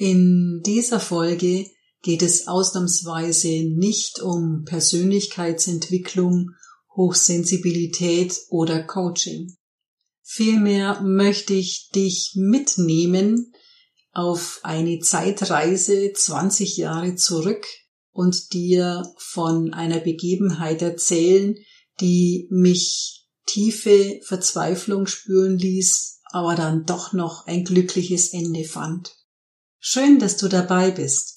In dieser Folge geht es ausnahmsweise nicht um Persönlichkeitsentwicklung, Hochsensibilität oder Coaching. Vielmehr möchte ich dich mitnehmen auf eine Zeitreise 20 Jahre zurück und dir von einer Begebenheit erzählen, die mich tiefe Verzweiflung spüren ließ, aber dann doch noch ein glückliches Ende fand. Schön, dass du dabei bist.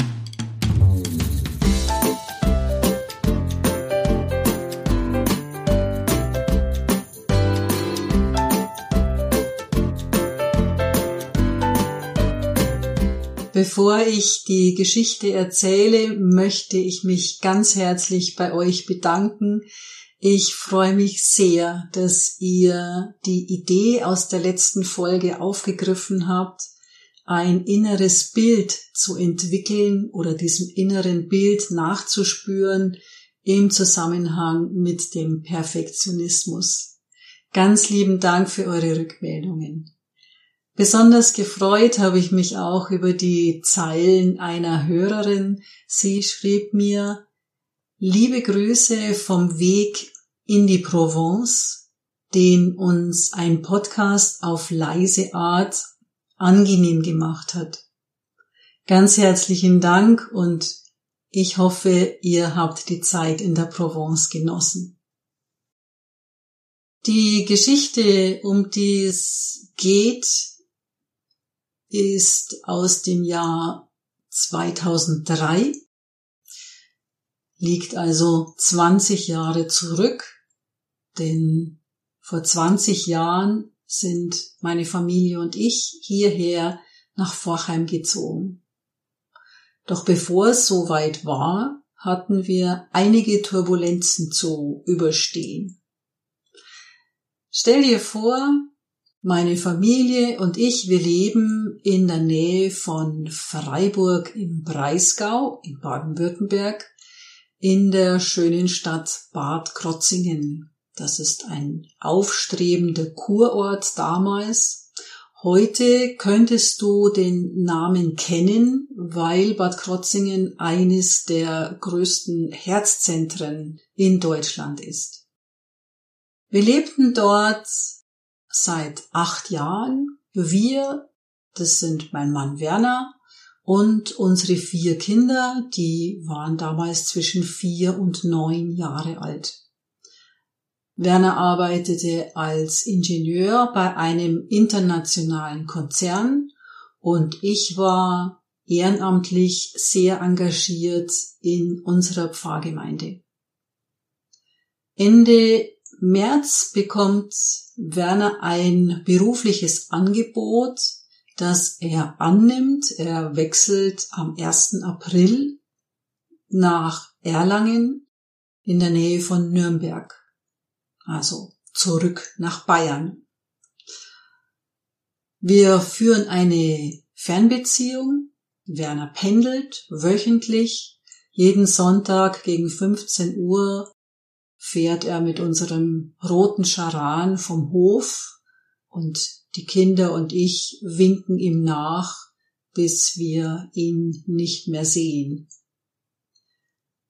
Bevor ich die Geschichte erzähle, möchte ich mich ganz herzlich bei euch bedanken. Ich freue mich sehr, dass ihr die Idee aus der letzten Folge aufgegriffen habt, ein inneres Bild zu entwickeln oder diesem inneren Bild nachzuspüren im Zusammenhang mit dem Perfektionismus. Ganz lieben Dank für eure Rückmeldungen. Besonders gefreut habe ich mich auch über die Zeilen einer Hörerin. Sie schrieb mir, liebe Grüße vom Weg in die Provence, den uns ein Podcast auf leise Art angenehm gemacht hat. Ganz herzlichen Dank und ich hoffe, ihr habt die Zeit in der Provence genossen. Die Geschichte, um die es geht, ist aus dem Jahr 2003, liegt also 20 Jahre zurück, denn vor 20 Jahren sind meine Familie und ich hierher nach Vorheim gezogen. Doch bevor es soweit war, hatten wir einige Turbulenzen zu überstehen. Stell dir vor, meine Familie und ich, wir leben in der Nähe von Freiburg im Breisgau in Baden-Württemberg in der schönen Stadt Bad Krotzingen. Das ist ein aufstrebender Kurort damals. Heute könntest du den Namen kennen, weil Bad Krotzingen eines der größten Herzzentren in Deutschland ist. Wir lebten dort seit acht Jahren. Wir, das sind mein Mann Werner und unsere vier Kinder, die waren damals zwischen vier und neun Jahre alt. Werner arbeitete als Ingenieur bei einem internationalen Konzern und ich war ehrenamtlich sehr engagiert in unserer Pfarrgemeinde. Ende März bekommt Werner ein berufliches Angebot, das er annimmt. Er wechselt am 1. April nach Erlangen in der Nähe von Nürnberg. Also zurück nach Bayern. Wir führen eine Fernbeziehung. Werner pendelt wöchentlich jeden Sonntag gegen 15 Uhr fährt er mit unserem roten Charan vom Hof und die Kinder und ich winken ihm nach, bis wir ihn nicht mehr sehen.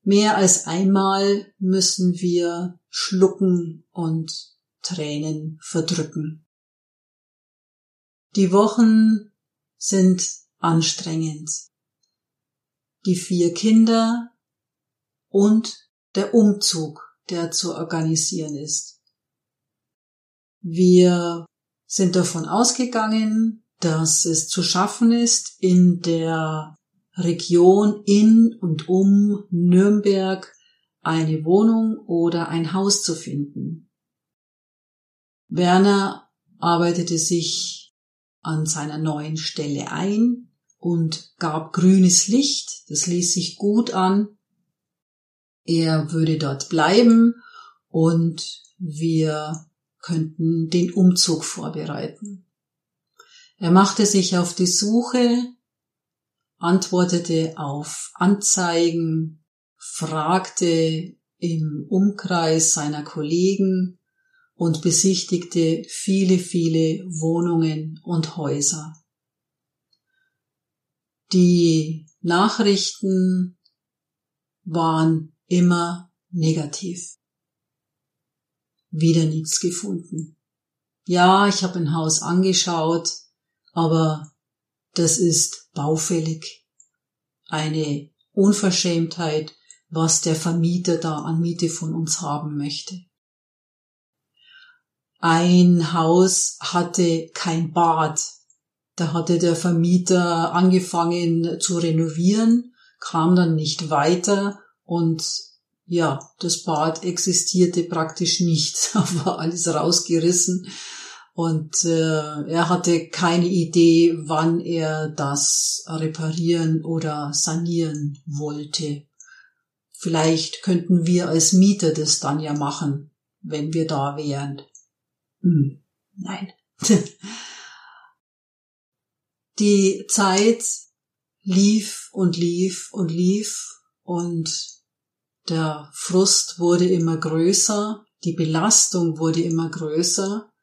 Mehr als einmal müssen wir schlucken und Tränen verdrücken. Die Wochen sind anstrengend. Die vier Kinder und der Umzug der zu organisieren ist. Wir sind davon ausgegangen, dass es zu schaffen ist, in der Region in und um Nürnberg eine Wohnung oder ein Haus zu finden. Werner arbeitete sich an seiner neuen Stelle ein und gab grünes Licht, das ließ sich gut an, er würde dort bleiben und wir könnten den Umzug vorbereiten. Er machte sich auf die Suche, antwortete auf Anzeigen, fragte im Umkreis seiner Kollegen und besichtigte viele, viele Wohnungen und Häuser. Die Nachrichten waren immer negativ. Wieder nichts gefunden. Ja, ich habe ein Haus angeschaut, aber das ist baufällig. Eine Unverschämtheit, was der Vermieter da an Miete von uns haben möchte. Ein Haus hatte kein Bad. Da hatte der Vermieter angefangen zu renovieren, kam dann nicht weiter und ja, das Bad existierte praktisch nicht. Da war alles rausgerissen und äh, er hatte keine Idee, wann er das reparieren oder sanieren wollte. Vielleicht könnten wir als Mieter das dann ja machen, wenn wir da wären. Hm, nein. Die Zeit lief und lief und lief und der Frust wurde immer größer, die Belastung wurde immer größer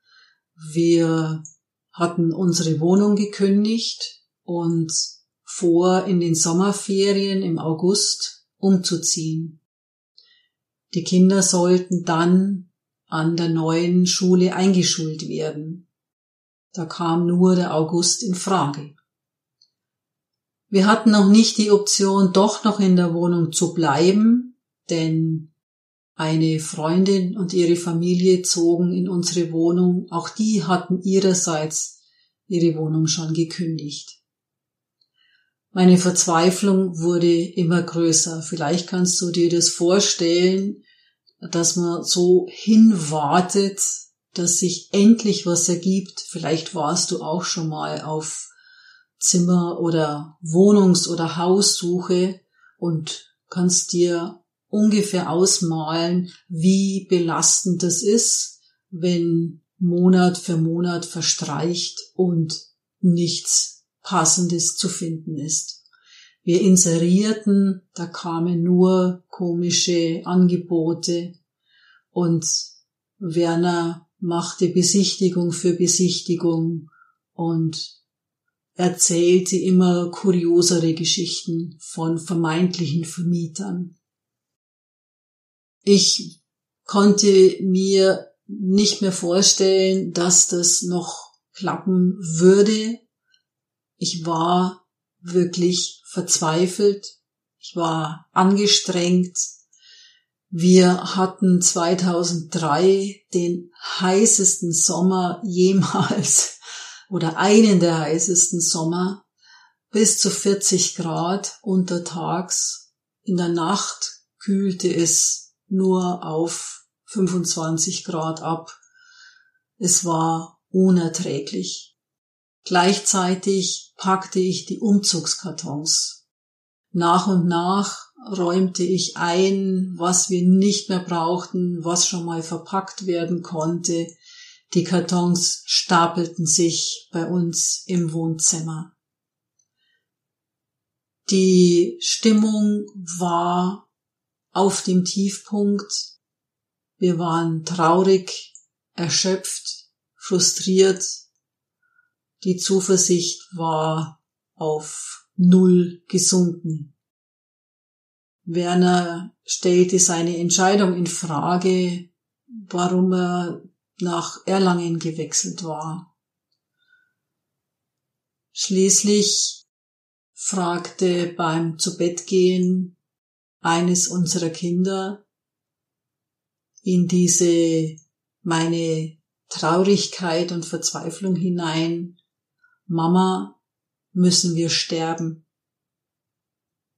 wir hatten unsere Wohnung gekündigt und vor, in den Sommerferien im August umzuziehen. Die Kinder sollten dann an der neuen Schule eingeschult werden. Da kam nur der August in Frage. Wir hatten noch nicht die Option, doch noch in der Wohnung zu bleiben, denn eine Freundin und ihre Familie zogen in unsere Wohnung. Auch die hatten ihrerseits ihre Wohnung schon gekündigt. Meine Verzweiflung wurde immer größer. Vielleicht kannst du dir das vorstellen, dass man so hinwartet, dass sich endlich was ergibt. Vielleicht warst du auch schon mal auf Zimmer- oder Wohnungs- oder Haussuche und kannst dir ungefähr ausmalen, wie belastend es ist, wenn Monat für Monat verstreicht und nichts Passendes zu finden ist. Wir inserierten, da kamen nur komische Angebote und Werner machte Besichtigung für Besichtigung und erzählte immer kuriosere Geschichten von vermeintlichen Vermietern. Ich konnte mir nicht mehr vorstellen, dass das noch klappen würde. Ich war wirklich verzweifelt. Ich war angestrengt. Wir hatten 2003 den heißesten Sommer jemals oder einen der heißesten Sommer bis zu 40 Grad untertags. In der Nacht kühlte es nur auf 25 Grad ab. Es war unerträglich. Gleichzeitig packte ich die Umzugskartons. Nach und nach räumte ich ein, was wir nicht mehr brauchten, was schon mal verpackt werden konnte. Die Kartons stapelten sich bei uns im Wohnzimmer. Die Stimmung war auf dem Tiefpunkt. Wir waren traurig, erschöpft, frustriert. Die Zuversicht war auf Null gesunken. Werner stellte seine Entscheidung in Frage, warum er nach Erlangen gewechselt war. Schließlich fragte beim Zubettgehen eines unserer Kinder in diese meine Traurigkeit und Verzweiflung hinein, Mama, müssen wir sterben.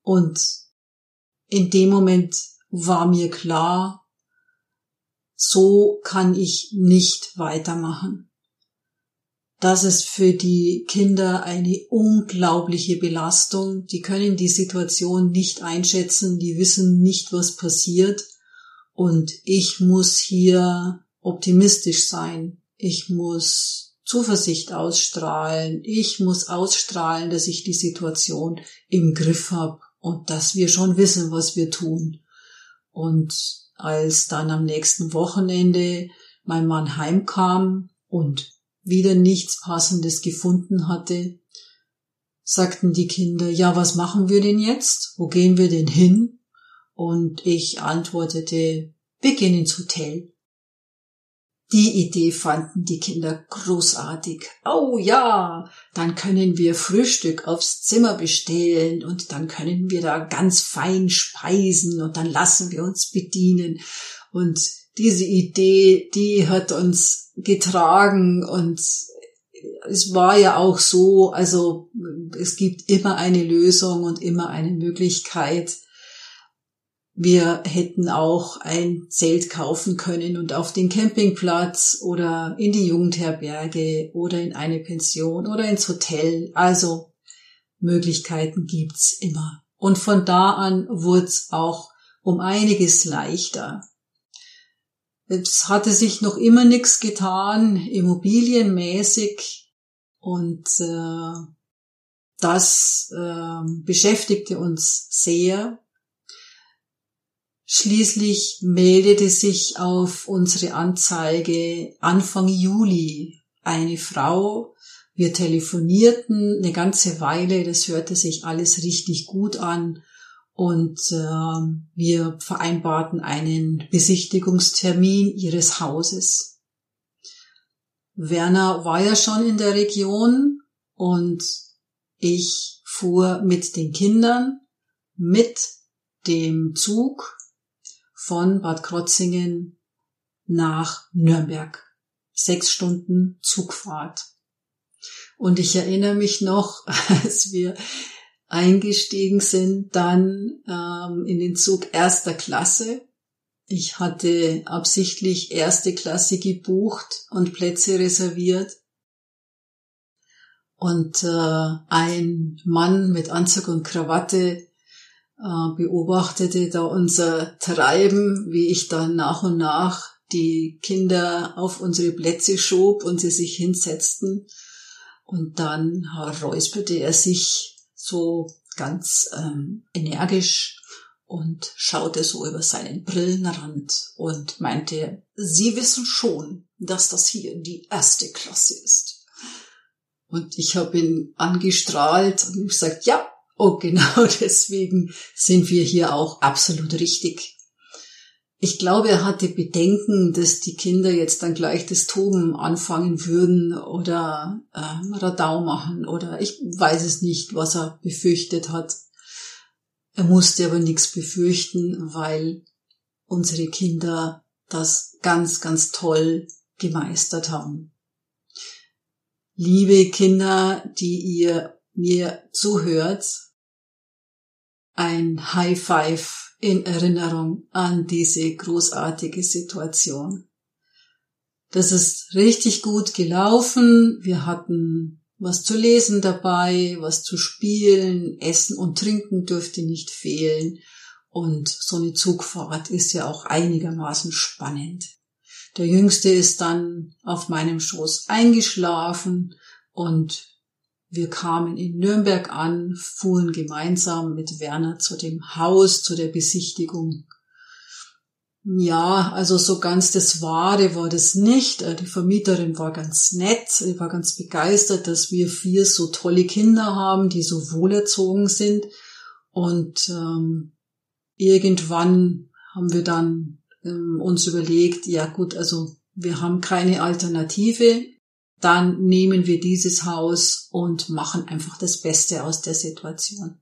Und in dem Moment war mir klar, so kann ich nicht weitermachen. Das ist für die Kinder eine unglaubliche Belastung. Die können die Situation nicht einschätzen, die wissen nicht, was passiert. Und ich muss hier optimistisch sein. Ich muss Zuversicht ausstrahlen. Ich muss ausstrahlen, dass ich die Situation im Griff habe und dass wir schon wissen, was wir tun. Und als dann am nächsten Wochenende mein Mann heimkam und wieder nichts Passendes gefunden hatte, sagten die Kinder, ja, was machen wir denn jetzt? Wo gehen wir denn hin? Und ich antwortete, wir gehen ins Hotel. Die Idee fanden die Kinder großartig. Oh ja, dann können wir Frühstück aufs Zimmer bestellen und dann können wir da ganz fein speisen und dann lassen wir uns bedienen. Und diese Idee, die hat uns getragen und es war ja auch so, also es gibt immer eine Lösung und immer eine Möglichkeit, wir hätten auch ein Zelt kaufen können und auf den Campingplatz oder in die Jugendherberge oder in eine Pension oder ins Hotel. Also Möglichkeiten gibt's immer. Und von da an wurd's auch um einiges leichter. Es hatte sich noch immer nichts getan, immobilienmäßig. Und äh, das äh, beschäftigte uns sehr. Schließlich meldete sich auf unsere Anzeige Anfang Juli eine Frau. Wir telefonierten eine ganze Weile, das hörte sich alles richtig gut an und äh, wir vereinbarten einen Besichtigungstermin ihres Hauses. Werner war ja schon in der Region und ich fuhr mit den Kindern mit dem Zug von Bad Krotzingen nach Nürnberg. Sechs Stunden Zugfahrt. Und ich erinnere mich noch, als wir eingestiegen sind, dann ähm, in den Zug erster Klasse. Ich hatte absichtlich erste Klasse gebucht und Plätze reserviert. Und äh, ein Mann mit Anzug und Krawatte äh, beobachtete da unser Treiben, wie ich dann nach und nach die Kinder auf unsere Plätze schob und sie sich hinsetzten. Und dann räusperte er sich so ganz ähm, energisch und schaute so über seinen Brillenrand und meinte, Sie wissen schon, dass das hier die erste Klasse ist. Und ich habe ihn angestrahlt und gesagt, ja, und genau deswegen sind wir hier auch absolut richtig. Ich glaube, er hatte Bedenken, dass die Kinder jetzt dann gleich das Toben anfangen würden oder äh, Radau machen oder ich weiß es nicht, was er befürchtet hat. Er musste aber nichts befürchten, weil unsere Kinder das ganz, ganz toll gemeistert haben. Liebe Kinder, die ihr mir zuhört, ein High Five in Erinnerung an diese großartige Situation. Das ist richtig gut gelaufen. Wir hatten was zu lesen dabei, was zu spielen, Essen und Trinken dürfte nicht fehlen. Und so eine Zugfahrt ist ja auch einigermaßen spannend. Der Jüngste ist dann auf meinem Schoß eingeschlafen und wir kamen in Nürnberg an, fuhren gemeinsam mit Werner zu dem Haus, zu der Besichtigung. Ja, also so ganz das Wahre war das nicht. Äh, die Vermieterin war ganz nett, sie war ganz begeistert, dass wir vier so tolle Kinder haben, die so wohlerzogen sind. Und ähm, irgendwann haben wir dann ähm, uns überlegt, ja gut, also wir haben keine Alternative dann nehmen wir dieses Haus und machen einfach das Beste aus der Situation.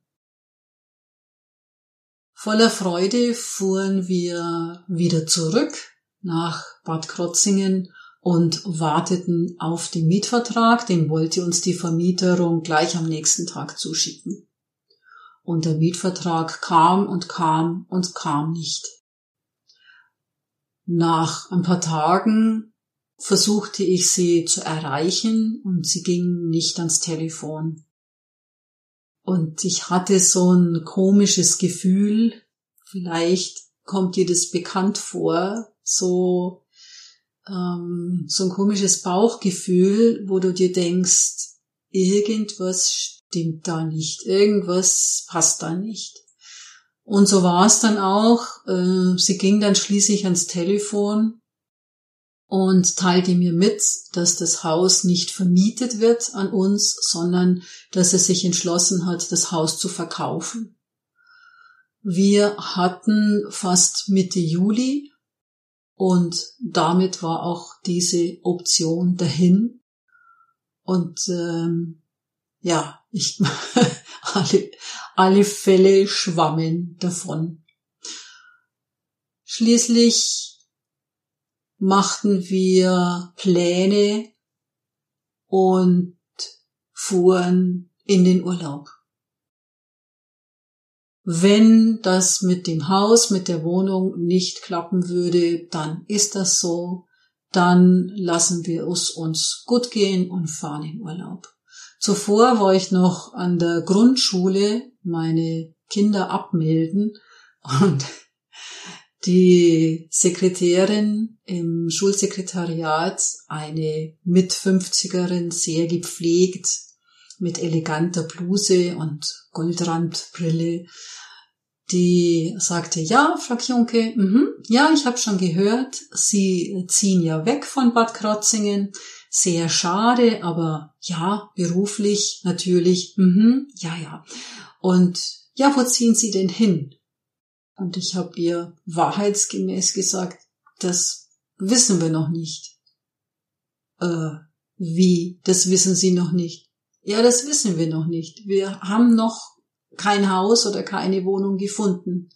Voller Freude fuhren wir wieder zurück nach Bad Krotzingen und warteten auf den Mietvertrag, den wollte uns die Vermieterung gleich am nächsten Tag zuschicken. Und der Mietvertrag kam und kam und kam nicht. Nach ein paar Tagen versuchte ich sie zu erreichen und sie ging nicht ans Telefon. Und ich hatte so ein komisches Gefühl, vielleicht kommt dir das bekannt vor, so, ähm, so ein komisches Bauchgefühl, wo du dir denkst, irgendwas stimmt da nicht, irgendwas passt da nicht. Und so war es dann auch. Äh, sie ging dann schließlich ans Telefon und teilte mir mit, dass das Haus nicht vermietet wird an uns, sondern dass er sich entschlossen hat, das Haus zu verkaufen. Wir hatten fast Mitte Juli und damit war auch diese Option dahin. Und ähm, ja, ich alle, alle Fälle schwammen davon. Schließlich machten wir Pläne und fuhren in den Urlaub. Wenn das mit dem Haus, mit der Wohnung nicht klappen würde, dann ist das so. Dann lassen wir es uns gut gehen und fahren in Urlaub. Zuvor war ich noch an der Grundschule meine Kinder abmelden und die Sekretärin im Schulsekretariat, eine Mit-50erin, sehr gepflegt, mit eleganter Bluse und Goldrandbrille, die sagte, ja, Frau Kjunke, mh, ja, ich habe schon gehört, Sie ziehen ja weg von Bad Krotzingen. Sehr schade, aber ja, beruflich natürlich, mh, ja, ja. Und ja, wo ziehen Sie denn hin? Und ich habe ihr wahrheitsgemäß gesagt, das wissen wir noch nicht. Äh, wie? Das wissen Sie noch nicht. Ja, das wissen wir noch nicht. Wir haben noch kein Haus oder keine Wohnung gefunden.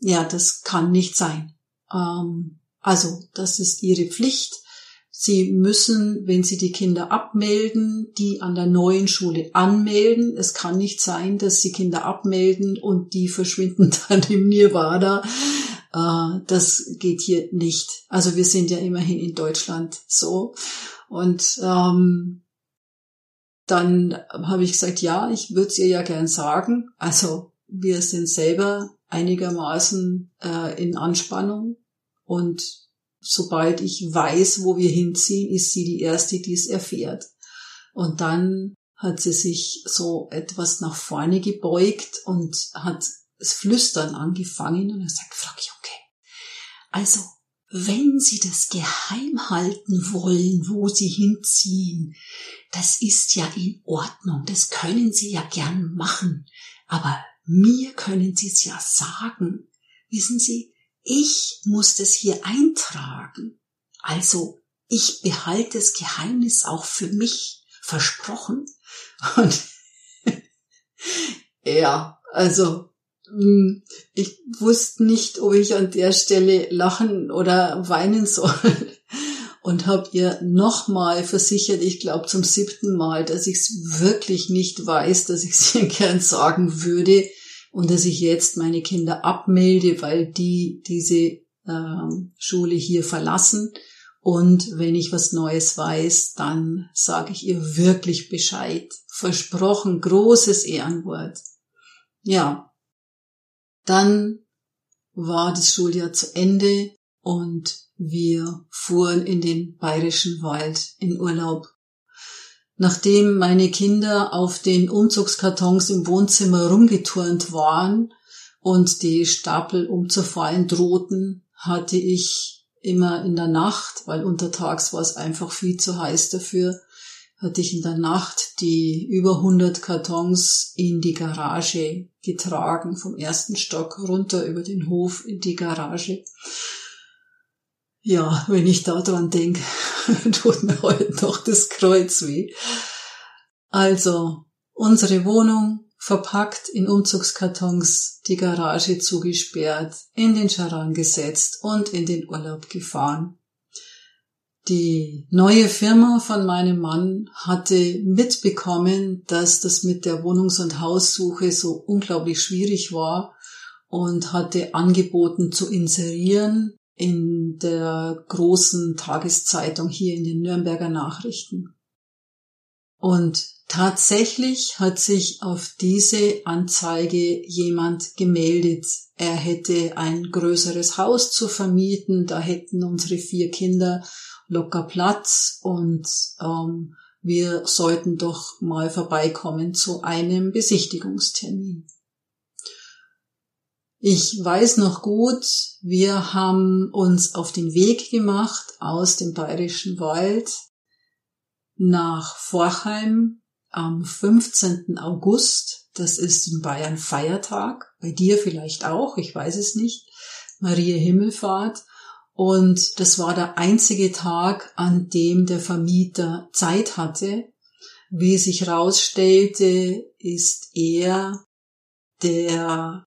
Ja, das kann nicht sein. Ähm, also, das ist Ihre Pflicht. Sie müssen, wenn Sie die Kinder abmelden, die an der neuen Schule anmelden. Es kann nicht sein, dass Sie Kinder abmelden und die verschwinden dann im Nirvana. Äh, das geht hier nicht. Also wir sind ja immerhin in Deutschland so. Und ähm, dann habe ich gesagt, ja, ich würde es ihr ja gern sagen. Also wir sind selber einigermaßen äh, in Anspannung und sobald ich weiß, wo wir hinziehen, ist sie die Erste, die es erfährt. Und dann hat sie sich so etwas nach vorne gebeugt und hat das Flüstern angefangen und er sagt, Frau Junke, also wenn Sie das geheim halten wollen, wo Sie hinziehen, das ist ja in Ordnung, das können Sie ja gern machen, aber mir können Sie es ja sagen. Wissen Sie, ich muss das hier eintragen. Also ich behalte das Geheimnis auch für mich versprochen. Und ja, also hm, ich wusste nicht, ob ich an der Stelle lachen oder weinen soll und habe ihr nochmal versichert, ich glaube zum siebten Mal, dass ich es wirklich nicht weiß, dass ich es ihr gern sagen würde, und dass ich jetzt meine Kinder abmelde, weil die diese ähm, Schule hier verlassen. Und wenn ich was Neues weiß, dann sage ich ihr wirklich Bescheid. Versprochen, großes Ehrenwort. Ja, dann war das Schuljahr zu Ende und wir fuhren in den bayerischen Wald in Urlaub. Nachdem meine Kinder auf den Umzugskartons im Wohnzimmer rumgeturnt waren und die Stapel umzufallen drohten, hatte ich immer in der Nacht, weil untertags war es einfach viel zu heiß dafür, hatte ich in der Nacht die über 100 Kartons in die Garage getragen, vom ersten Stock runter über den Hof in die Garage. Ja, wenn ich da dran denke, tut mir heute noch das Kreuz weh. Also, unsere Wohnung verpackt in Umzugskartons, die Garage zugesperrt, in den Charan gesetzt und in den Urlaub gefahren. Die neue Firma von meinem Mann hatte mitbekommen, dass das mit der Wohnungs- und Haussuche so unglaublich schwierig war und hatte angeboten zu inserieren in der großen Tageszeitung hier in den Nürnberger Nachrichten. Und tatsächlich hat sich auf diese Anzeige jemand gemeldet. Er hätte ein größeres Haus zu vermieten, da hätten unsere vier Kinder locker Platz und ähm, wir sollten doch mal vorbeikommen zu einem Besichtigungstermin. Ich weiß noch gut, wir haben uns auf den Weg gemacht aus dem bayerischen Wald nach Vorheim am 15. August. Das ist in Bayern Feiertag, bei dir vielleicht auch, ich weiß es nicht. Maria Himmelfahrt. Und das war der einzige Tag, an dem der Vermieter Zeit hatte. Wie sich herausstellte, ist er der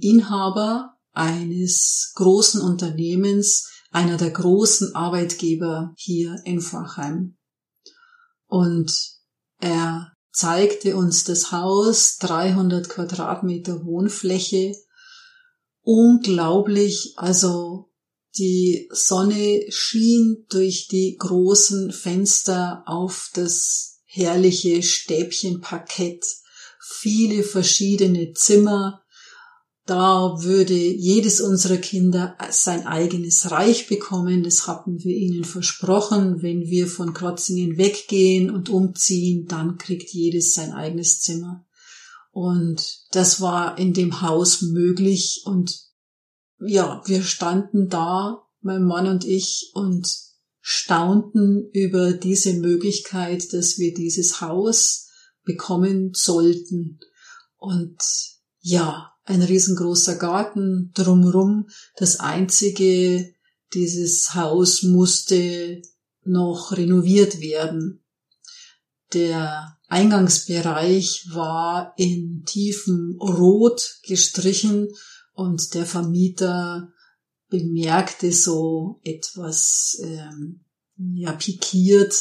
Inhaber eines großen Unternehmens, einer der großen Arbeitgeber hier in Fachheim. Und er zeigte uns das Haus, 300 Quadratmeter Wohnfläche, unglaublich, also die Sonne schien durch die großen Fenster auf das herrliche Stäbchenparkett, viele verschiedene Zimmer, da würde jedes unserer Kinder sein eigenes Reich bekommen. Das hatten wir ihnen versprochen. Wenn wir von Krotzingen weggehen und umziehen, dann kriegt jedes sein eigenes Zimmer. Und das war in dem Haus möglich. Und ja, wir standen da, mein Mann und ich, und staunten über diese Möglichkeit, dass wir dieses Haus bekommen sollten. Und ja, ein riesengroßer Garten drumrum. Das einzige, dieses Haus musste noch renoviert werden. Der Eingangsbereich war in tiefem Rot gestrichen und der Vermieter bemerkte so etwas ähm, ja pikiert,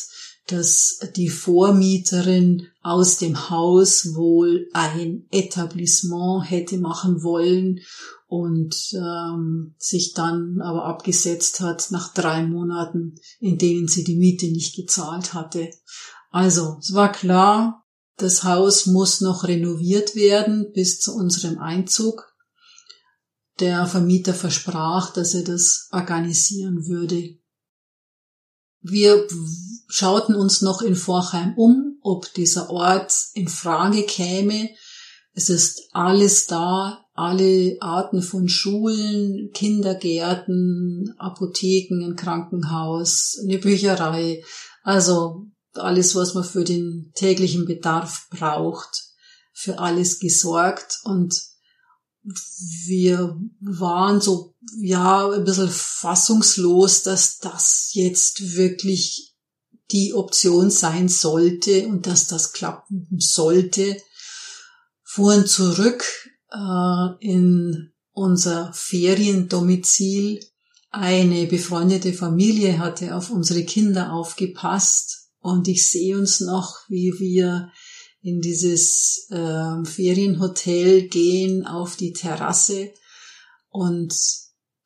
dass die Vormieterin aus dem Haus wohl ein Etablissement hätte machen wollen und ähm, sich dann aber abgesetzt hat nach drei Monaten, in denen sie die Miete nicht gezahlt hatte. Also, es war klar, das Haus muss noch renoviert werden bis zu unserem Einzug. Der Vermieter versprach, dass er das organisieren würde. Wir schauten uns noch in Vorheim um, ob dieser Ort in Frage käme. Es ist alles da, alle Arten von Schulen, Kindergärten, Apotheken, ein Krankenhaus, eine Bücherei, also alles, was man für den täglichen Bedarf braucht, für alles gesorgt und wir waren so, ja, ein bisschen fassungslos, dass das jetzt wirklich die Option sein sollte und dass das klappen sollte, fuhren zurück äh, in unser Feriendomizil. Eine befreundete Familie hatte auf unsere Kinder aufgepasst und ich sehe uns noch, wie wir in dieses äh, Ferienhotel gehen auf die Terrasse und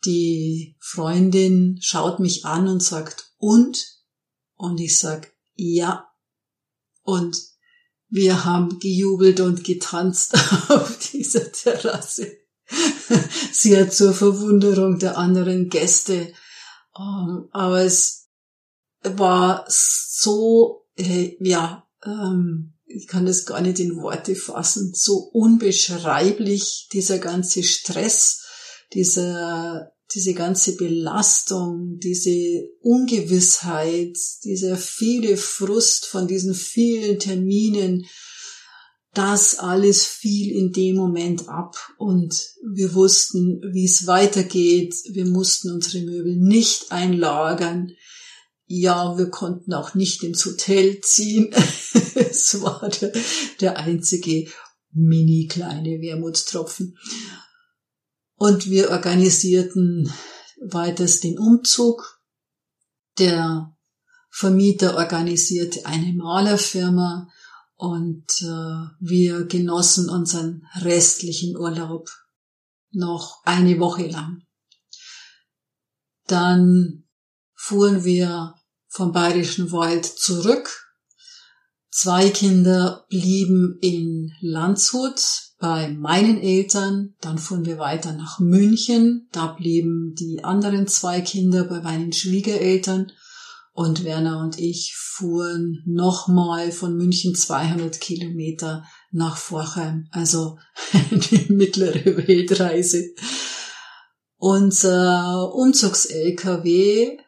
die Freundin schaut mich an und sagt und und ich sag ja und wir haben gejubelt und getanzt auf dieser Terrasse. Sie hat zur Verwunderung der anderen Gäste, ähm, aber es war so, äh, ja, ähm, ich kann das gar nicht in Worte fassen, so unbeschreiblich dieser ganze Stress, dieser, diese ganze Belastung, diese Ungewissheit, dieser viele Frust von diesen vielen Terminen, das alles fiel in dem Moment ab und wir wussten, wie es weitergeht. Wir mussten unsere Möbel nicht einlagern. Ja, wir konnten auch nicht ins Hotel ziehen. es war der, der einzige mini kleine Wermutstropfen. Und wir organisierten weiters den Umzug. Der Vermieter organisierte eine Malerfirma und äh, wir genossen unseren restlichen Urlaub noch eine Woche lang. Dann fuhren wir vom Bayerischen Wald zurück. Zwei Kinder blieben in Landshut bei meinen Eltern. Dann fuhren wir weiter nach München. Da blieben die anderen zwei Kinder bei meinen Schwiegereltern. Und Werner und ich fuhren nochmal von München 200 Kilometer nach Vorheim. Also die mittlere Weltreise. Unser Umzugs-LKW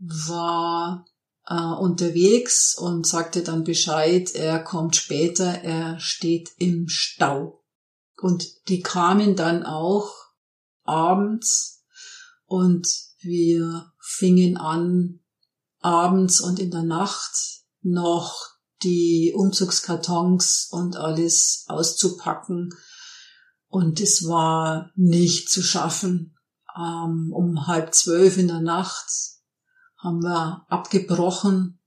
war äh, unterwegs und sagte dann Bescheid, er kommt später, er steht im Stau. Und die kamen dann auch abends und wir fingen an, abends und in der Nacht noch die Umzugskartons und alles auszupacken. Und es war nicht zu schaffen. Ähm, um halb zwölf in der Nacht haben wir abgebrochen.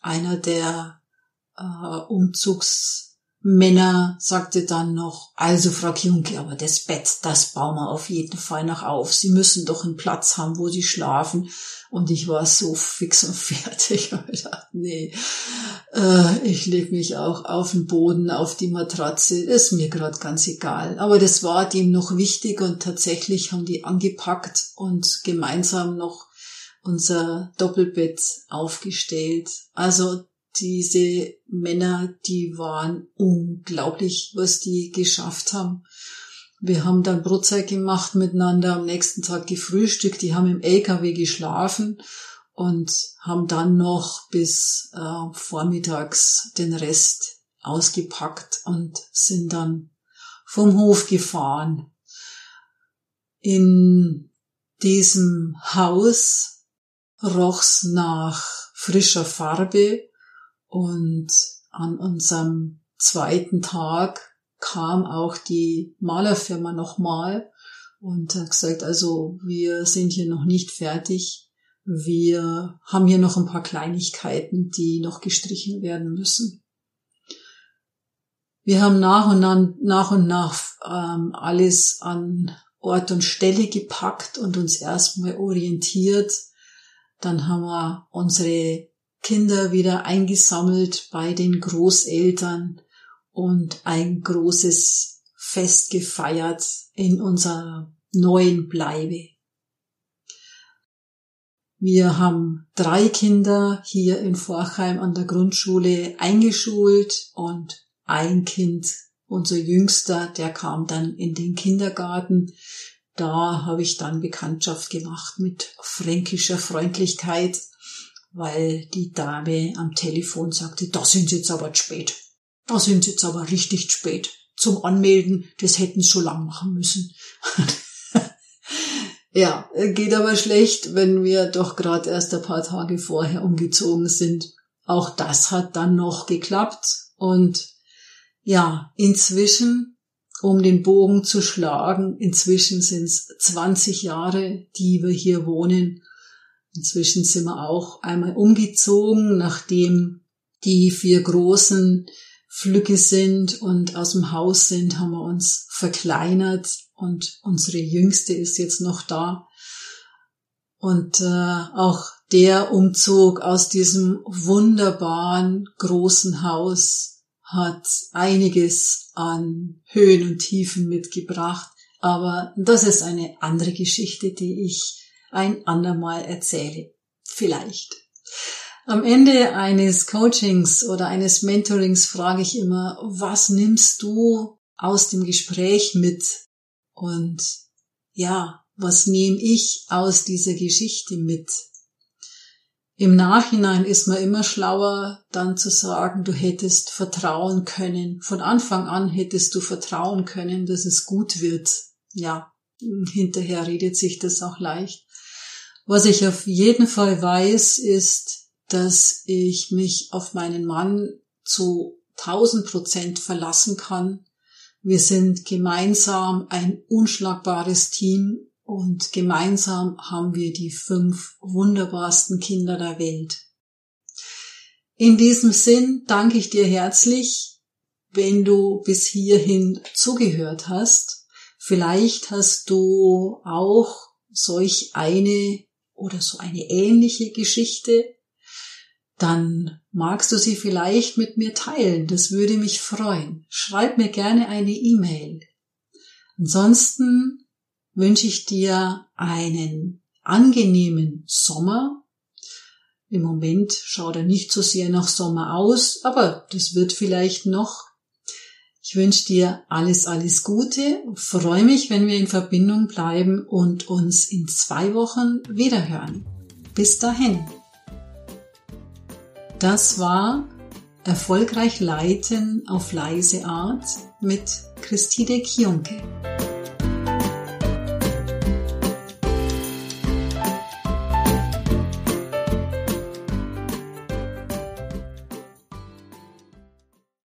Einer der äh, Umzugsmänner sagte dann noch, also Frau Kjunke, aber das Bett, das bauen wir auf jeden Fall noch auf. Sie müssen doch einen Platz haben, wo Sie schlafen. Und ich war so fix und fertig. Ich dachte, nee, äh, ich leg mich auch auf den Boden, auf die Matratze, ist mir gerade ganz egal. Aber das war dem noch wichtig und tatsächlich haben die angepackt und gemeinsam noch unser Doppelbett aufgestellt. Also diese Männer, die waren unglaublich, was die geschafft haben. Wir haben dann Brotzeit gemacht miteinander, am nächsten Tag gefrühstückt, die haben im LKW geschlafen und haben dann noch bis äh, vormittags den Rest ausgepackt und sind dann vom Hof gefahren. In diesem Haus roch's nach frischer Farbe und an unserem zweiten Tag kam auch die Malerfirma nochmal und hat gesagt, also wir sind hier noch nicht fertig. Wir haben hier noch ein paar Kleinigkeiten, die noch gestrichen werden müssen. Wir haben nach und nach, nach, und nach ähm, alles an Ort und Stelle gepackt und uns erstmal orientiert. Dann haben wir unsere Kinder wieder eingesammelt bei den Großeltern und ein großes Fest gefeiert in unserer neuen Bleibe. Wir haben drei Kinder hier in Forchheim an der Grundschule eingeschult und ein Kind, unser Jüngster, der kam dann in den Kindergarten. Da habe ich dann Bekanntschaft gemacht mit fränkischer Freundlichkeit, weil die Dame am Telefon sagte, da sind Sie jetzt aber spät. Da sind Sie jetzt aber richtig spät zum Anmelden. Das hätten Sie schon lang machen müssen. ja, geht aber schlecht, wenn wir doch gerade erst ein paar Tage vorher umgezogen sind. Auch das hat dann noch geklappt und ja, inzwischen, um den Bogen zu schlagen, inzwischen sind es 20 Jahre, die wir hier wohnen. Inzwischen sind wir auch einmal umgezogen, nachdem die vier großen Flügge sind und aus dem Haus sind, haben wir uns verkleinert und unsere Jüngste ist jetzt noch da. Und äh, auch der Umzug aus diesem wunderbaren großen Haus hat einiges an Höhen und Tiefen mitgebracht. Aber das ist eine andere Geschichte, die ich ein andermal erzähle. Vielleicht. Am Ende eines Coachings oder eines Mentorings frage ich immer, was nimmst du aus dem Gespräch mit? Und ja, was nehme ich aus dieser Geschichte mit? Im Nachhinein ist man immer schlauer, dann zu sagen, du hättest vertrauen können. Von Anfang an hättest du vertrauen können, dass es gut wird. Ja, hinterher redet sich das auch leicht. Was ich auf jeden Fall weiß, ist, dass ich mich auf meinen Mann zu 1000 Prozent verlassen kann. Wir sind gemeinsam ein unschlagbares Team und gemeinsam haben wir die fünf wunderbarsten Kinder der Welt. In diesem Sinn danke ich dir herzlich, wenn du bis hierhin zugehört hast. Vielleicht hast du auch solch eine oder so eine ähnliche Geschichte dann magst du sie vielleicht mit mir teilen. Das würde mich freuen. Schreib mir gerne eine E-Mail. Ansonsten wünsche ich dir einen angenehmen Sommer. Im Moment schaut er nicht so sehr nach Sommer aus, aber das wird vielleicht noch. Ich wünsche dir alles, alles Gute, freue mich, wenn wir in Verbindung bleiben und uns in zwei Wochen wiederhören. Bis dahin. Das war Erfolgreich Leiten auf leise Art mit Christine Kionke.